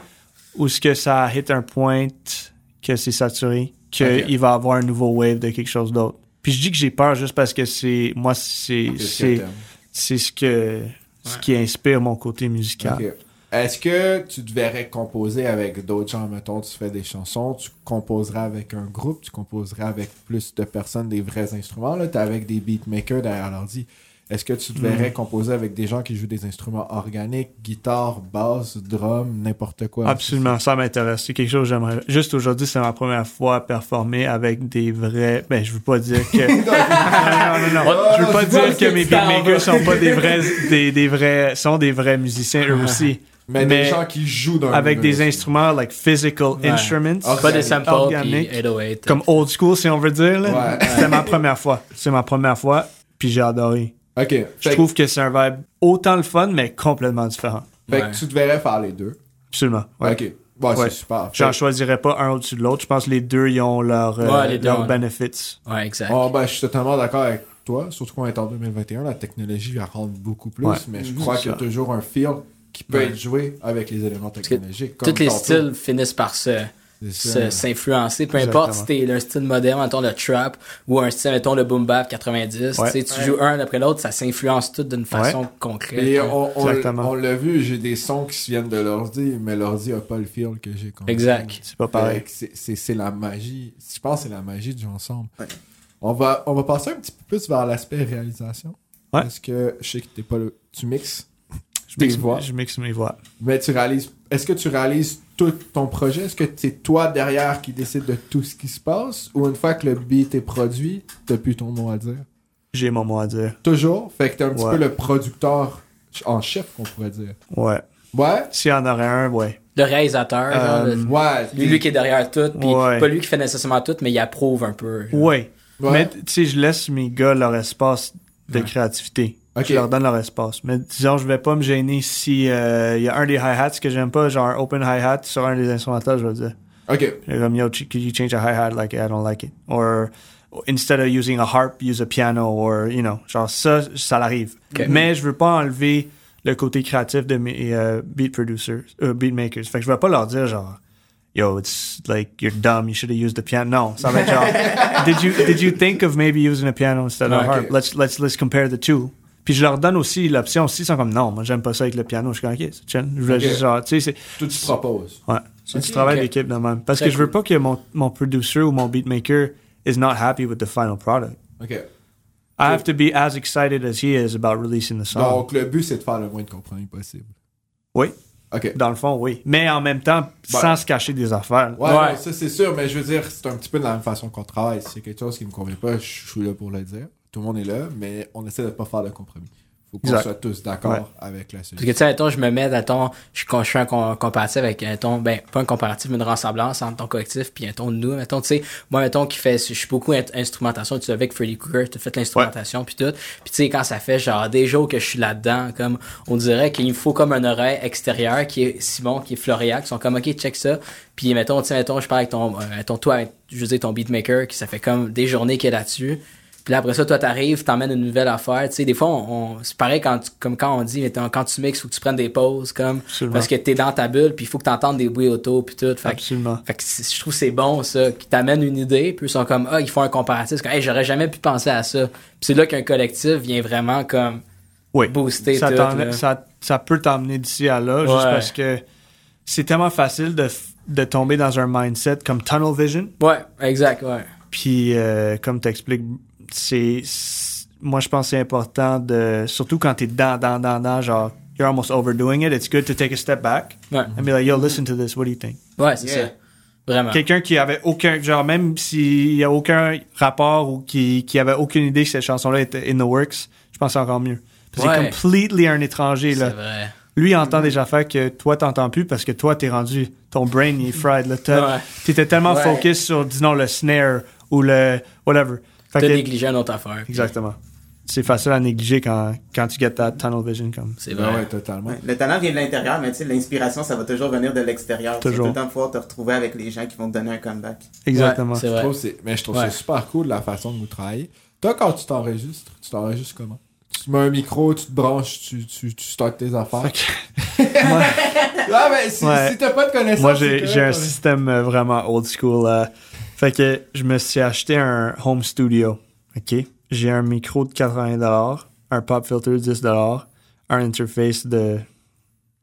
ou ce que ça hit un point que c'est saturé, qu'il Ok. va avoir un nouveau wave de quelque chose d'autre. Puis je dis que j'ai peur juste parce que c'est moi c'est C'est ce que ce qui inspire mon côté musical. Est-ce que tu devrais composer avec d'autres gens, mettons, tu fais des chansons, tu composerais avec un groupe, tu composerais avec plus de personnes, des vrais instruments, là, t'es avec des beatmakers derrière l'ordi. Est-ce que tu devrais Mm. composer avec des gens qui jouent des instruments organiques, guitare, basse, drum, n'importe quoi? Absolument, ça m'intéresse. C'est quelque chose que j'aimerais. Juste aujourd'hui, c'est ma première fois performer avec des vrais. Ben, je veux pas dire que. non, non, non, non. Je veux pas dire que que mes beatmakers sont pas des vrais, des, des vrais, sont des vrais musiciens eux aussi. Mais, Mais des gens qui jouent dans Avec des instrument. instruments like physical Ouais. instruments. Pas des samples puis Organique. 808. comme old school si on veut dire. là. Ouais. C'était ma première fois. C'est ma première fois, puis j'ai adoré. Ok. Fait, Je trouve que c'est un vibe autant le fun, mais complètement différent. fait Ouais. que tu devrais faire les deux. Absolument. Ouais. Ok. Bon, Ouais. c'est super. J'en Fait- choisirais pas un au-dessus de l'autre. Je pense que les deux, ils ont euh, les leurs ouais. benefits. Ouais, exact. Oh, ben, je suis totalement d'accord avec toi, surtout qu'on est en 2021, la technologie elle rentre beaucoup plus, Ouais. mais je crois qu'il y a toujours un feel qui peut Ouais. être joué avec les éléments que technologiques. Tous comme les tantôt. styles finissent par se. S'influencer. Peu Exactement. importe si t'es un style moderne, mettons le trap, ou un style, mettons le boom bap 90, Ouais. tu sais, tu Ouais. joues un après l'autre, ça s'influence tout d'une façon concrète. Et on, on, Exactement. on l'a vu, j'ai des sons qui viennent de l'ordi, mais l'ordi a pas le feel que j'ai comme Exact. C'est pas pareil. c'est- la magie. Je pense que c'est la magie du ensemble. Ouais. On, va, on va passer un petit peu plus vers l'aspect réalisation. Ouais. Parce que je sais que t'es pas le... tu mixes, Je tes mixe, voix. je mixe mes voix. mais tu réalises. Est-ce que tu réalises tout ton projet? Est-ce que c'est toi derrière qui décide de tout ce qui se passe? Ou une fois que le beat est produit, t'as plus ton mot à dire? J'ai mon mot à dire. Toujours? Fait que t'es un petit Ouais. peu le producteur en chef, qu'on pourrait dire. Ouais. Ouais? S'il y en aurait un, ouais. Le réalisateur, genre, Euh, le- Ouais. lui, lui qui est derrière tout, puis Ouais. pas lui qui fait nécessairement tout, mais il approuve un peu. genre. Ouais. Ouais. Mais tu sais, je laisse mes gars leur espace de Ouais. créativité. Je leur donne leur espace. Mais disons, je vais pas me gêner si euh, il y a un des hi-hats que j'aime pas, genre open hi-hat sur un des instrumentales, je vais dire. Ok. They're Comme, yo, could you change a hi-hat? Like, I don't like it. Or, instead of using a harp, use a piano. Or, you know, genre ça, ça l'arrive. Ok. Mais je veux pas enlever le côté créatif de mes euh, beat producers, euh, beat makers. Fait que je vais pas leur dire genre, yo, it's like, you're dumb, you should have used the piano. Non, ça va être genre, did you, did you think of maybe using a piano instead of a harp? Let's, let's, let's compare the two. Puis je leur donne aussi l'option aussi, ils sont comme, non, moi j'aime pas ça avec le piano. Je suis comme, ok, c'est chill. Je voulais juste genre, tu sais, c'est, Tout tu proposes. Ouais. C'est Ok, du travail d'équipe de même. Parce que je veux pas que mon, mon producer ou mon beatmaker is not happy with the final product. Ok. I have to be as excited as he is about releasing the song. Donc, le but, c'est de faire le moins de compromis possible. oui, Ok. dans le fond, oui. Mais en même temps, Ben. sans se cacher des affaires. Ouais, Ouais. ça c'est sûr, mais je veux dire, c'est un petit peu de la même façon qu'on travaille. Si c'est quelque chose qui me convient pas, je suis là pour le dire. Tout le monde est là, mais on essaie de pas faire de compromis. Faut qu'on soit tous d'accord Ouais. avec la Parce que, solution. tu sais, mettons, je me mets, mettons, je, je fais un com- comparatif avec, mettons, ben, pas un comparatif, mais une ressemblance entre ton collectif puis, mettons, nous, mettons, tu sais, moi, mettons, qui fait, je suis beaucoup instrumentation, tu sais, avec Freddy Krueger, tu as fait l'instrumentation puis tout. Puis, tu sais, quand ça fait, genre, des jours que je suis là-dedans, comme, on dirait qu'il me faut comme un oreille extérieur qui est Simon, qui est Floriac, qui sont comme, ok, check ça. Puis, mettons, tu sais, mettons, je parle avec ton, euh, ton, toi, je veux dire, ton beatmaker, qui ça fait comme des journées qu'il est là-dessus. Puis après ça, toi, t'arrives, t'emmènes une nouvelle affaire. Tu sais, des fois, on, on- c'est pareil quand tu- comme quand on dit, mettons, quand tu mixes, faut que tu prennes des pauses, comme, Absolument. parce que t'es dans ta bulle, puis il faut que t'entendes des bruits auto, puis tout. Fait, Absolument. fait que je trouve que c'est bon, ça, qui t'amène une idée, puis ils sont comme, ah, ils font un comparatif. Comme, hey, j'aurais jamais pu penser à ça. Puis c'est là qu'un collectif vient vraiment, comme, Oui. booster ça, tout, ça, ça peut t'emmener d'ici à là, juste parce que c'est tellement facile de, de tomber dans un mindset comme tunnel vision. Ouais, exact, ouais. Puis, euh, comme t'expliques, c'est, c'est- moi, je pense que c'est important de, surtout quand t'es dans, dans, dans, dans, genre, you're almost overdoing it, it's good to take a step back Ouais, and be like, yo, listen to this, what do you think? ouais c'est Yeah. ça. Vraiment. Quelqu'un qui avait aucun, genre, même s'il y a aucun rapport ou qui, qui avait aucune idée que cette chanson-là était in the works, je pense que c'est encore mieux. Parce que Ouais. C'est completely un étranger, C'est là. vrai. Lui, entend des affaires que toi, t'entends plus parce que toi, t'es rendu, ton brain, il est fried, là. T'as- Ouais. T'étais tellement Ouais. focus sur, disons, le snare ou le, whatever. Fait T'as négligé une autre affaire. puis Exactement. C'est facile à négliger quand, quand tu get that tunnel vision comme. C'est vrai. ouais, totalement. Ouais. Le talent vient de l'intérieur, mais tu sais, l'inspiration, ça va toujours venir de l'extérieur. Tu vas Toujours. tout le temps pouvoir te retrouver avec les gens qui vont te donner un comeback. Exactement. Ouais, c'est Je vrai. trouve c'est- mais je trouve Ouais. ça super cool la façon de vous travailler. Toi, quand tu t'enregistres, tu t'enregistres comment? Tu te mets un micro, tu te branches, tu, tu, tu startes tes affaires? Ah, mais si, Ouais. si t'as pas de connaissances. Moi, j'ai un système euh, vraiment old school. euh. Fait que je me suis acheté un home studio. OK? J'ai un micro de 80$, un pop filter de 10$, un interface de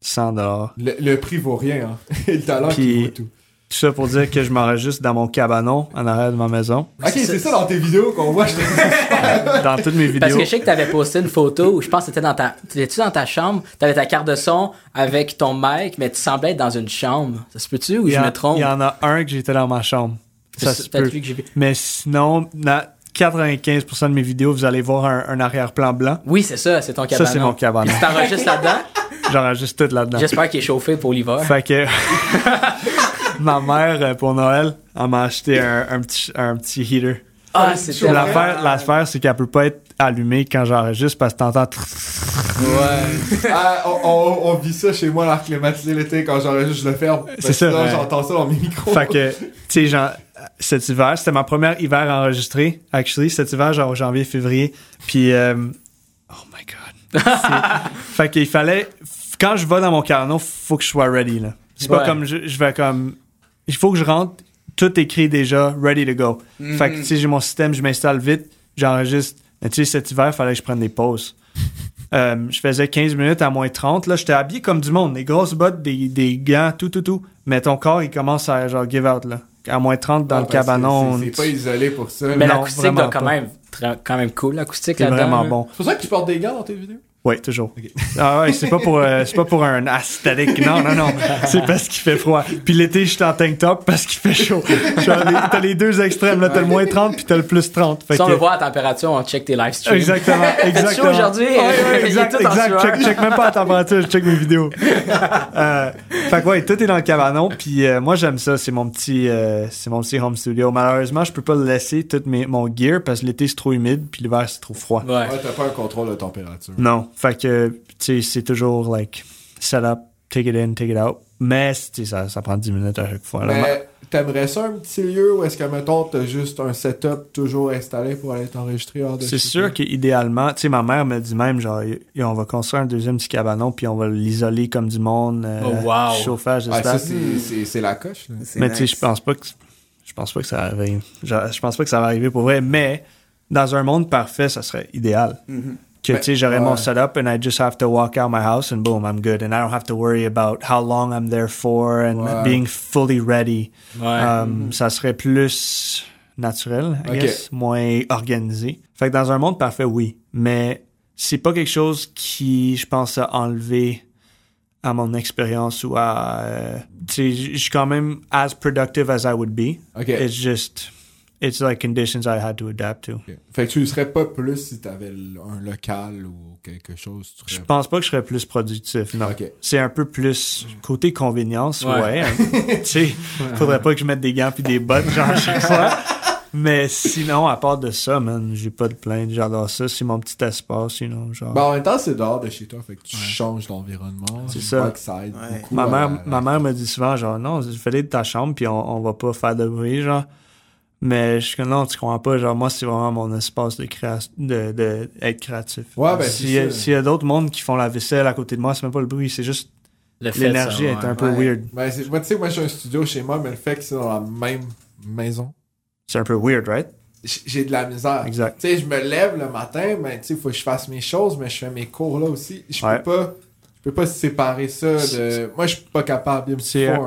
100$. Le, le prix vaut rien, hein. le talent qui vaut tout. Tout ça pour dire que je m'enregistre dans mon cabanon en arrière de ma maison. Ok, c'est ça dans tes vidéos qu'on voit. Je te... Dans toutes mes vidéos. Parce que je sais que t'avais posté une photo où je pense que c'était dans ta. T'étais-tu dans ta chambre? T'avais ta carte de son avec ton mic, mais tu semblais être dans une chambre. Ça se peut-tu ou je me trompe? il y en a un que j'étais dans ma chambre. Ça se peut. lui que. Mais sinon, na- 95% de mes vidéos, vous allez voir un, un arrière-plan blanc. Oui, c'est ça, c'est ton Ça, cabanon. c'est mon cabanon. Tu t'enregistres là-dedans. J'enregistre tout là-dedans. J'espère qu'il est chauffé pour l'hiver. Fait que ma mère, euh, pour Noël, elle m'a acheté un, un petit, un petit heater. Ah, c'est. L'affaire, l'affaire, c'est qu'elle peut pas être allumée quand j'enregistre parce que t'entends. Ouais. Ah, on, on, on vit ça chez moi, l'air climatisé l'été, quand j'enregistre, je le ferme. C'est ça, sinon, ouais. j'entends ça dans mes micros. Fait que, tu sais, genre, cet hiver, c'était ma première hiver enregistrée, actually, cet hiver, genre janvier, février. Puis, euh, oh my god. Fait qu'il fallait, quand je vais dans mon carnet, faut que je sois ready, là. C'est pas comme, je, je vais comme, il faut que je rentre, tout écrit déjà, ready to go. Fait que, tu sais, j'ai mon système, je m'installe vite, j'enregistre. Mais tu sais, cet hiver, il fallait que je prenne des pauses. Euh, je faisais 15 minutes à moins 30. Là, j'étais habillé comme du monde. Des grosses bottes, des, des gants, tout, tout, tout. Mais ton corps, il commence à genre give out, là. À moins 30 dans Ah, le cabanon. C'est pas isolé pour ça. Mais l'acoustique doit quand même, quand même cool, l'acoustique C'est là-dedans. vraiment bon. C'est pour ça que tu portes des gants dans tes vidéos? Oui, toujours. Ah ouais, c'est pas pour euh, c'est pas pour un aesthetic. Non, non, non. C'est parce qu'il fait froid. Puis l'été, je suis en tank top parce qu'il fait chaud. T'as les deux extrêmes, là. T'as le moins 30 puis t'as le plus 30. Fait Si on veut voir la température, on check tes live streams. Exactement, exactement. chaud aujourd'hui? Ouais, ouais, exact, tout exact. Check, check même pas la température, je check mes vidéos. euh, fait que ouais, tout est dans le cabanon. Puis euh, moi, j'aime ça. C'est mon petit, euh, c'est mon petit home studio. Malheureusement, je peux pas le laisser tout mes, mon gear parce que l'été c'est trop humide puis l'hiver c'est trop froid. Ouais. Ouais, t'as pas un contrôle de température. Non, fait que tu sais, c'est toujours like set up, take it in, take it out. Mais tu sais, ça, ça prend 10 minutes à chaque fois. là. Mais t'aimerais ça un petit lieu où est-ce que, mettons, t'as juste un setup toujours installé pour aller t'enregistrer hors de C'est sûr qu'idéalement, tu sais, ma mère me dit même, genre, y- y- on va construire un deuxième petit cabanon, puis on va l'isoler comme du monde. euh, Oh, wow. Chauffage, Ouais, ça, etc. c'est- la coche. là. Mais tu sais, je pense pas que je pense pas que ça arrive. Genre, Je pense pas que ça va arriver pour vrai. Mais dans un monde parfait, ça serait idéal. Mhm. Que Ben, tu sais, j'aurais ouais. mon setup and I just have to walk out my house and boom, I'm good. And I don't have to worry about how long I'm there for and Ouais. being fully ready. Ouais. Um, Ça serait plus naturel, I Ok. guess, moins organisé. Fait que dans un monde parfait, oui. Mais c'est pas quelque chose qui, je pense, a enlevé à mon expérience ou à... euh, tu sais, je suis quand même as productive as I would be. Ok. It's just... It's like conditions I had to adapt to. Fait que tu serais pas plus si t'avais l- un local ou quelque chose. Tu Je serais... pense pas que je serais plus productif, non. C'est un peu plus côté convenience, Ouais. ouais. tu sais, faudrait pas que je mette des gants puis des bottes genre chaque fois. Mais sinon, à part de ça, man, j'ai pas de plainte. J'adore ça. C'est mon petit espace, you know, genre. Ben, en même temps, c'est dehors de chez toi, fait que tu changes d'environnement. C'est Je ça. vois que ça aide Ouais. beaucoup ma mère, ma mère me dit souvent, genre, non, fais-les de ta chambre puis on, on va pas faire de bruit, genre. Mais je suis comme, non, tu comprends pas, genre, moi, c'est vraiment mon espace de, créa de, de être créatif. Ouais, ben, S'il c'est y a- ça. S'il y a d'autres mondes qui font la vaisselle à côté de moi, c'est même pas le bruit, c'est juste l'énergie est ouais. un peu Ouais. weird. Ben, moi, tu sais, moi, j'ai un studio chez moi, mais le fait que c'est dans la même maison, C'est un peu weird, right? j'ai de la misère. Exact. Tu sais, je me lève le matin, mais tu sais, il faut que je fasse mes choses, mais je fais mes cours là aussi. Je Ouais. peux pas. Je peux pas séparer ça de. Moi, je suis pas capable. Il me un. un,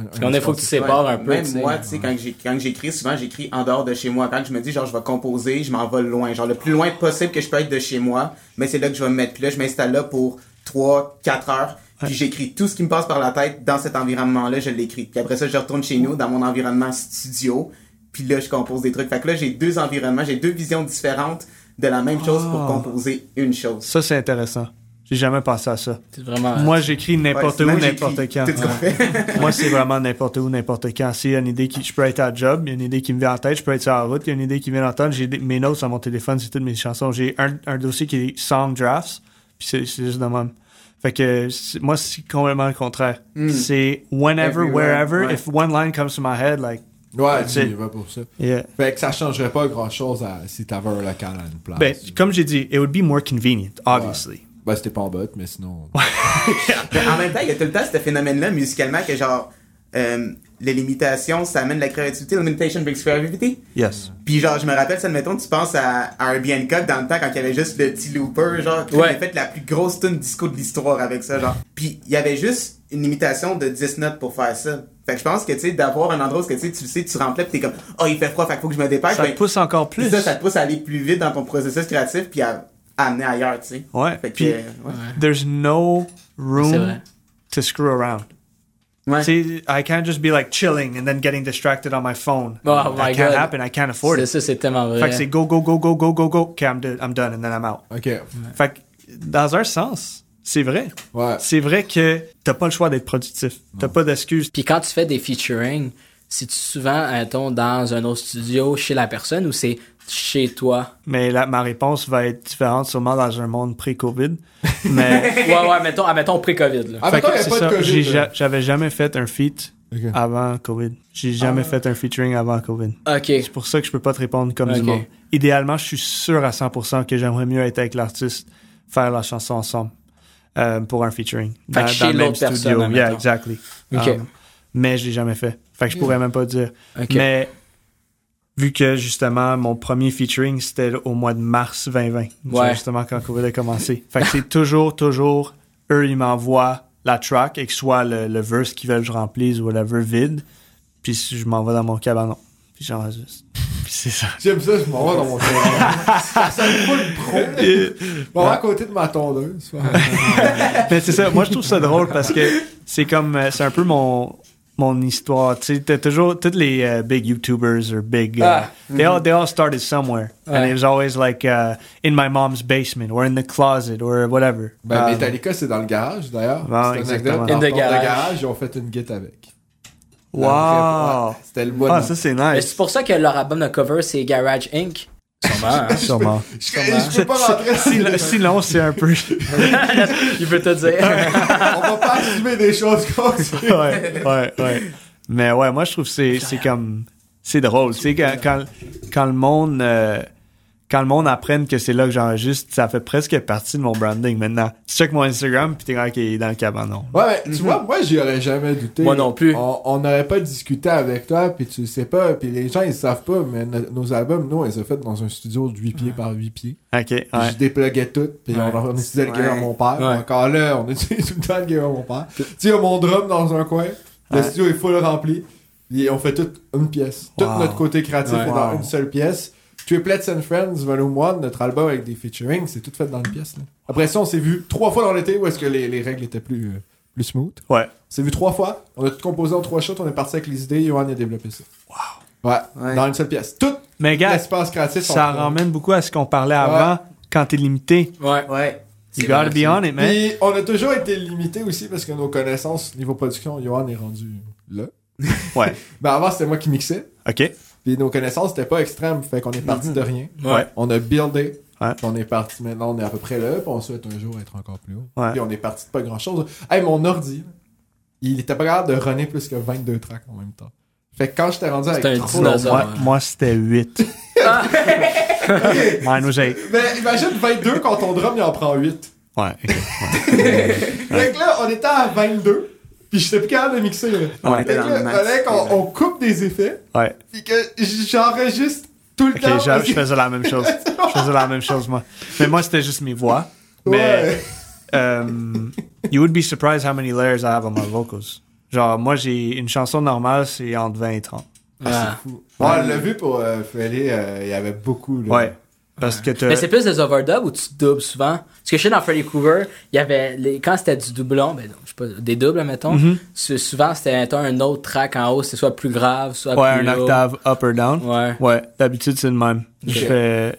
un- Parce qu'on est faut que tu sépares un peu. Même moi, tu sais, quand j'ai- quand j'écris, souvent j'écris en dehors de chez moi. Quand je me dis, genre, je vais composer, je m'en vais loin. Genre, le plus loin possible que je peux être de chez moi, mais c'est là que je vais me mettre. Puis là, je m'installe là pour 3, 4 heures. Puis j'écris tout ce qui me passe par la tête dans cet environnement-là, je l'écris. Puis après ça, je retourne chez nous, dans mon environnement studio. Puis là, je compose des trucs. Fait que là, j'ai deux environnements, j'ai deux visions différentes de la même chose pour Ah. composer une chose. Ça, c'est intéressant. J'ai jamais pensé à ça. Vraiment. Moi, j'écris n'importe Ouais, où, n'importe quand. Moi, c'est vraiment n'importe où, n'importe quand. S'il y a une idée qui, je peux être à job, il y a une idée qui me vient en tête, je peux être sur la route, il y a une idée qui vient en tête, j'ai des- mes notes sur mon téléphone, c'est toutes mes chansons. J'ai un, un dossier qui est song drafts, puis c'est, juste de même. Fait que, c'est- moi, c'est complètement le contraire. Mm. C'est whenever, Everywhere, wherever, ouais. if one line comes to my head, like, Ouais, tu y vas pour ça. yeah. Fait que ça changerait pas grand chose si t'avais un local à une place. Ben, comme j'ai dit, it would be more convenient, obviously. Ben, c'était pas en botte, mais sinon. En même temps, il y a tout le temps ce phénomène-là musicalement que genre, euh, les limitations, ça amène la créativité. Limitation brings creativity. Yes. Puis genre, je me rappelle, ça, admettons, tu penses à, à Herbie Hancock dans le temps quand il y avait juste le petit looper, genre, qui Ouais. avait fait la plus grosse tune disco de l'histoire avec ça, genre. Puis il y avait juste une limitation de 10 notes pour faire ça. Fait que je pense que, tu sais, d'avoir un endroit où, que, tu sais, tu le sais, tu rentres là pis t'es comme, oh, il fait froid, fait qu'il faut que je me dépêche. Ça Ben, te pousse encore plus. Ça, ça te pousse à aller plus vite dans ton processus créatif puis à amener ailleurs, tu sais. Ouais. Fait que, Puis, euh, ouais. there's no room vrai. to screw around. Ouais. See, I can't just be like chilling and then getting distracted on my phone. Oh my that can't God. happen. I can't afford C'est it. ça, c'est tellement Fait que c'est vrai. go, go, go, go, go, go, go. Okay, I'm, I'm done and then I'm out. Ok. Fait que, dans un sens, c'est vrai. Ouais. C'est vrai que t'as pas le choix d'être productif. T'as pas d'excuses. Puis quand tu fais des featuring, c'est-tu souvent, mettons, dans un autre studio chez la personne ou c'est chez toi? Mais la, ma réponse va être différente sûrement dans un monde pré-COVID. Mais, ouais, ouais, mettons, admettons pré-COVID, là. Ah, mettons, que il y a c'est pas de ça. COVID, J'ai là. ja- J'avais jamais fait un feat avant COVID. J'ai jamais Ah. fait un featuring avant COVID. Ok. C'est pour ça que je peux pas te répondre comme du monde. Idéalement, je suis sûr à 100% que j'aimerais mieux être avec l'artiste, faire la chanson ensemble euh, pour un featuring. Fait que chez le même l'autre personne, studio. admettons. Yeah, exactly. Ok. Um, mais je l'ai jamais fait. Fait que je pourrais même pas dire. Mais vu que justement mon premier featuring c'était au mois de mars 2020, Genre, Ouais. justement quand COVID a commencé. Fait que c'est toujours toujours eux ils m'envoient la track et que soit le, le verse qu'ils veulent que je remplisse ou whatever vide, puis je m'en vais dans mon cabanon, puis j'enregistre. Puis C'est ça. J'aime ça, je m'en vais dans mon terrain. ça sonne pas le pro. Bon, à côté de ma tondeuse. Mais c'est ça, moi je trouve ça drôle parce que c'est comme, euh, c'est un peu mon, mon histoire. Tu sais, t'as toujours, tous les euh, big YouTubers or big, uh, Ah. they, all, they all started somewhere. And Ouais. it was always like uh, in my mom's basement or in the closet or whatever. Ben, Um, Metallica, c'est dans le garage, d'ailleurs. Bon, C'est exactement. Dans the le garage. ils ont fait une guite avec. Wow! C'était le bon. Ah, ça c'est Mais nice. c'est pour ça que leur album de cover, c'est Garage Inc. Sûrement, hein? Sûrement. Je, je peux pas rentrer Sinon, sinon, c'est un peu. Il veut te dire. On va pas assumer des choses comme ça. ouais, ouais, ouais. Mais ouais, moi je trouve que c'est c'est comme c'est drôle, tu sais quand, quand quand le monde euh, quand le monde apprenne que c'est là que j'enregistre, ça fait presque partie de mon branding maintenant. Tu check mon Instagram puis t'es quand qui est dans le cabanon. Ouais, mais tu vois, moi, j'y aurais jamais douté. Moi non plus. On n'aurait pas discuté avec toi, puis tu sais pas, puis les gens, ils savent pas, mais no- nos albums, nous, on les a fait dans un studio de 8 pieds par 8 pieds. OK, ouais. Je dépluguais tout, puis Ouais. on, on utilisait le gear à mon père. Ouais. Encore là, on utilise tout le temps le gear à mon père. Tu sais, mon drum dans un coin, le Ouais. studio est full rempli, puis on fait toute une pièce. Tout notre côté créatif Ouais. est dans Wow. une seule pièce. Triplets and Friends, Volume 1, notre album avec des featuring, c'est tout fait dans une pièce. Là. Après ça, on s'est vu trois fois dans l'été où est-ce que les, les règles étaient plus, euh, plus smooth. Ouais. On s'est vu trois fois. On a tout composé en trois shots. On est parti avec les idées. Johan a développé ça. Wow. Ouais. Ouais. Dans une seule pièce. Tout Mais gars, l'espace créatif. ça ramène beaucoup à ce qu'on parlait avant quand t'es limité. Ouais. Ouais. You C'est gotta be on it, man. Puis on a toujours été limité aussi parce que nos connaissances niveau production, Johan est rendu là. Ouais. Ben avant c'était moi qui mixais. OK. Puis nos connaissances c'était pas extrêmes, fait qu'on est parti de rien. Ouais. On a buildé. Ouais. On est parti maintenant, on est à peu près là, puis on souhaite un jour être encore plus haut. Ouais. Puis on est parti de pas grand chose. Hey, mon ordi, il était pas capable de runner plus que 22 tracks en même temps. Fait que quand j'étais rendu avec C'est un trop dinosaure. Moi, ouais. moi c'était 8. Mine was 8. Mais imagine 22 quand ton drum il en prend 8. Ouais. ok. Fait que là, on était à 22, puis j'étais plus capable de mixer. Là. On Fait était que dans là, le max. fallait qu'on on coupe des effets, Ouais. puis que j'enregistre tout le temps. je, parce je faisais la même chose. Je faisais la même chose, moi. Mais moi, c'était juste mes voix. Mais Ouais. um, you would be surprised how many layers I have on my vocals. Genre, moi, j'ai une chanson normale, c'est entre 20 et 30. Ah. Fou. Ouais, on l'a vu pour euh, euh, il y avait beaucoup. Là. Ouais. Parce que t'as... Mais c'est plus des overdubs ou tu doubles souvent? Parce que je sais dans Freddy Krueger, il y avait les, quand c'était du doublon, ben non, je sais pas, des doubles, mettons. Mhm. c'est- Souvent c'était un autre track en haut, c'est soit plus grave, soit Ouais, plus un low. octave up or down. Ouais. Ouais, d'habitude, c'est le même. Je fais...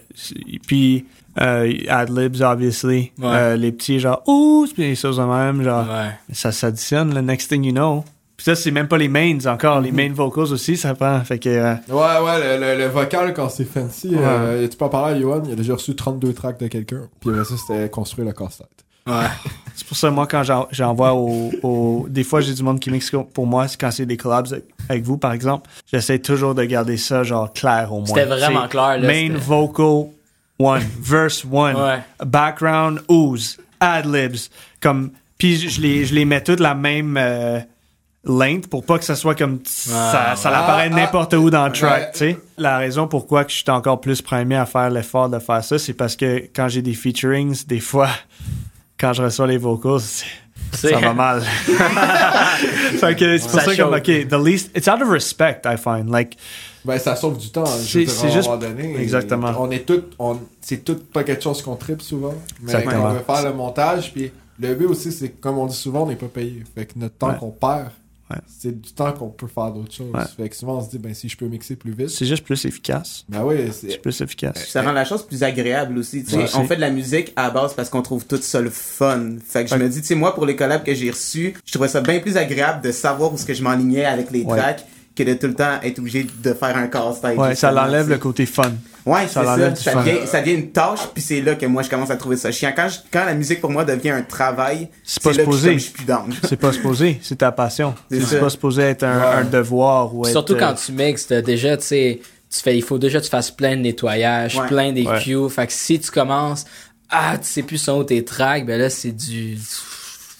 Puis, euh, ad-libs, obviously. Ouais. Euh, les petits, genre, ouh, puis les choses de même, genre... Ouais. Ça s'additionne, le next thing you know. Puis ça, c'est même pas les mains encore. Les main vocals aussi, ça prend. Fait que... euh, Ouais, ouais, le, le- le vocal, quand c'est fancy, euh, tu peux en parler à Johan, il a déjà reçu 32 tracks de quelqu'un, puis ça, c'était construire le casse-tête. Ouais. C'est pour ça, moi, quand j'en- j'envoie au, au- Des fois, j'ai du monde qui mixe pour moi, c'est quand c'est des collabs avec- vous, par exemple. J'essaie toujours de garder ça, genre, clair au moins. C'était vraiment clair, là, Main vocal one, verse one, Ouais. background ooze, ad-libs. Comme... Puis je les, je les mets toutes la même... euh, length pour pas que ça soit comme ça, ça ouais. l'apparaît Ah, n'importe où dans le track, tu sais. La raison pourquoi que je suis encore plus primé à faire l'effort de faire ça, c'est parce que quand j'ai des featurings, des fois, quand je reçois les vocals, ça va mal. fait que c'est pour Ça ça comme, ok, the least, it's out of respect, I find. Like, Ben, ça sauve du temps. je C'est- à un juste- donné. Exactement. On est tout, on, c'est tout pas quelque chose qu'on tripe souvent. Mais Exactement. quand on veut faire le montage, puis le but aussi, c'est que, comme on dit souvent, on n'est pas payé. Fait que notre temps Ouais. qu'on perd, Ouais. c'est du temps qu'on peut faire d'autres choses. Ouais. Fait que souvent, on se dit, ben, si je peux mixer plus vite. c'est juste plus efficace. Ben oui, C'est plus efficace. Ça rend la chose plus agréable aussi. tu sais. On fait de la musique à la base parce qu'on trouve tout ça le fun. Fait que je me dis, tu sais, moi, pour les collabs que j'ai reçus, je trouvais ça bien plus agréable de savoir où ce que je m'enlignais avec les Ouais. tracks que de tout le temps être obligé de faire un casse-tête. Ouais, ça l'enlève le côté fun. Ouais, ça c'est ça. Ça devient, ça devient une tâche, puis c'est là que moi, je commence à trouver ça chiant. Quand, je- quand la musique, pour moi, devient un travail, C'est pas supposé. je suis plus down. C'est pas supposé, c'est ta passion. C'est C'est pas supposé être un, Ouais. un devoir ou être, Surtout euh, quand tu mixes, déjà, tu sais, tu fais, il faut déjà que tu fasses plein de nettoyage, Ouais. plein des Ouais. cues. Fait que si tu commences, ah, tu sais plus sont où tes tracks, ben là, c'est du,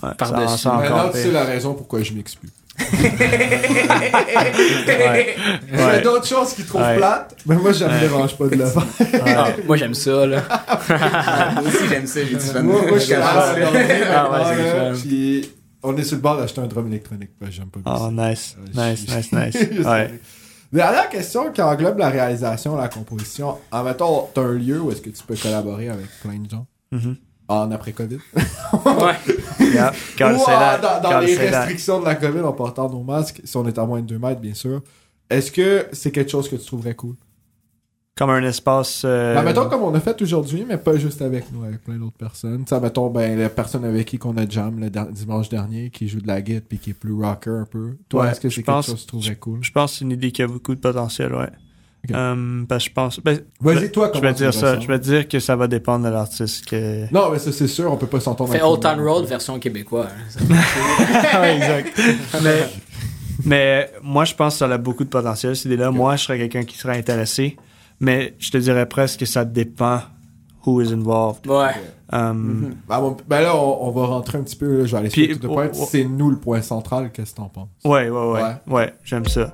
ouais, par-dessus. pire. la raison pourquoi je mixe plus. Ouais. Il y a Ouais. d'autres choses qui trouvent Ouais. plates, mais moi, ça me dérange pas de le faire. Ah, moi, j'aime ça, là. moi aussi, j'aime ça, j'ai du fun. moi, moi, je suis Ah ouais, on est sur le bord d'acheter un drum électronique. parce que J'aime pas Oh, nice, Euh, nice, nice, nice. Ouais. Dernière question qui englobe la réalisation, la composition. En mettons, t'as un lieu où est-ce que tu peux collaborer avec plein de gens? Mhm. En après-Covid? Ouais. Yeah. Ou dans, les restrictions de la COVID en portant nos masques, si on est à moins de 2 mètres, bien sûr. Est-ce que c'est quelque chose que tu trouverais cool? Comme un espace. euh, Ben, mettons comme on a fait aujourd'hui, mais pas juste avec nous, avec plein d'autres personnes. Sais, mettons, ben, la personne avec qui qu'on a jam le der- dimanche dernier, qui joue de la guitare puis qui est plus rocker un peu. Toi, Ouais, est-ce que c'est quelque chose que tu trouverais cool? Je pense que c'est une idée qui a beaucoup de potentiel, ouais. Euh, parce que je pense. ben, Vas-y, toi, je comment vais tu dire le ça. Je vais dire que ça va dépendre de l'artiste. Que... Non, mais ça, c'est sûr, on peut pas s'entendre. Fait avec Old le Town. Road version québécois. hein. Ouais, exact. mais, mais moi, je pense que ça a beaucoup de potentiel, cette idée-là. Moi, je serais quelqu'un qui serait intéressé. Mais je te dirais presque que ça dépend who is involved. Ouais. Um, Ben, bon, ben là, on, on va rentrer un petit peu, là, je vais aller straight to the oh, point. oh. C'est nous le point central, qu'est-ce que t'en penses? Ouais, ouais, ouais. Ouais. Ouais, j'aime ça.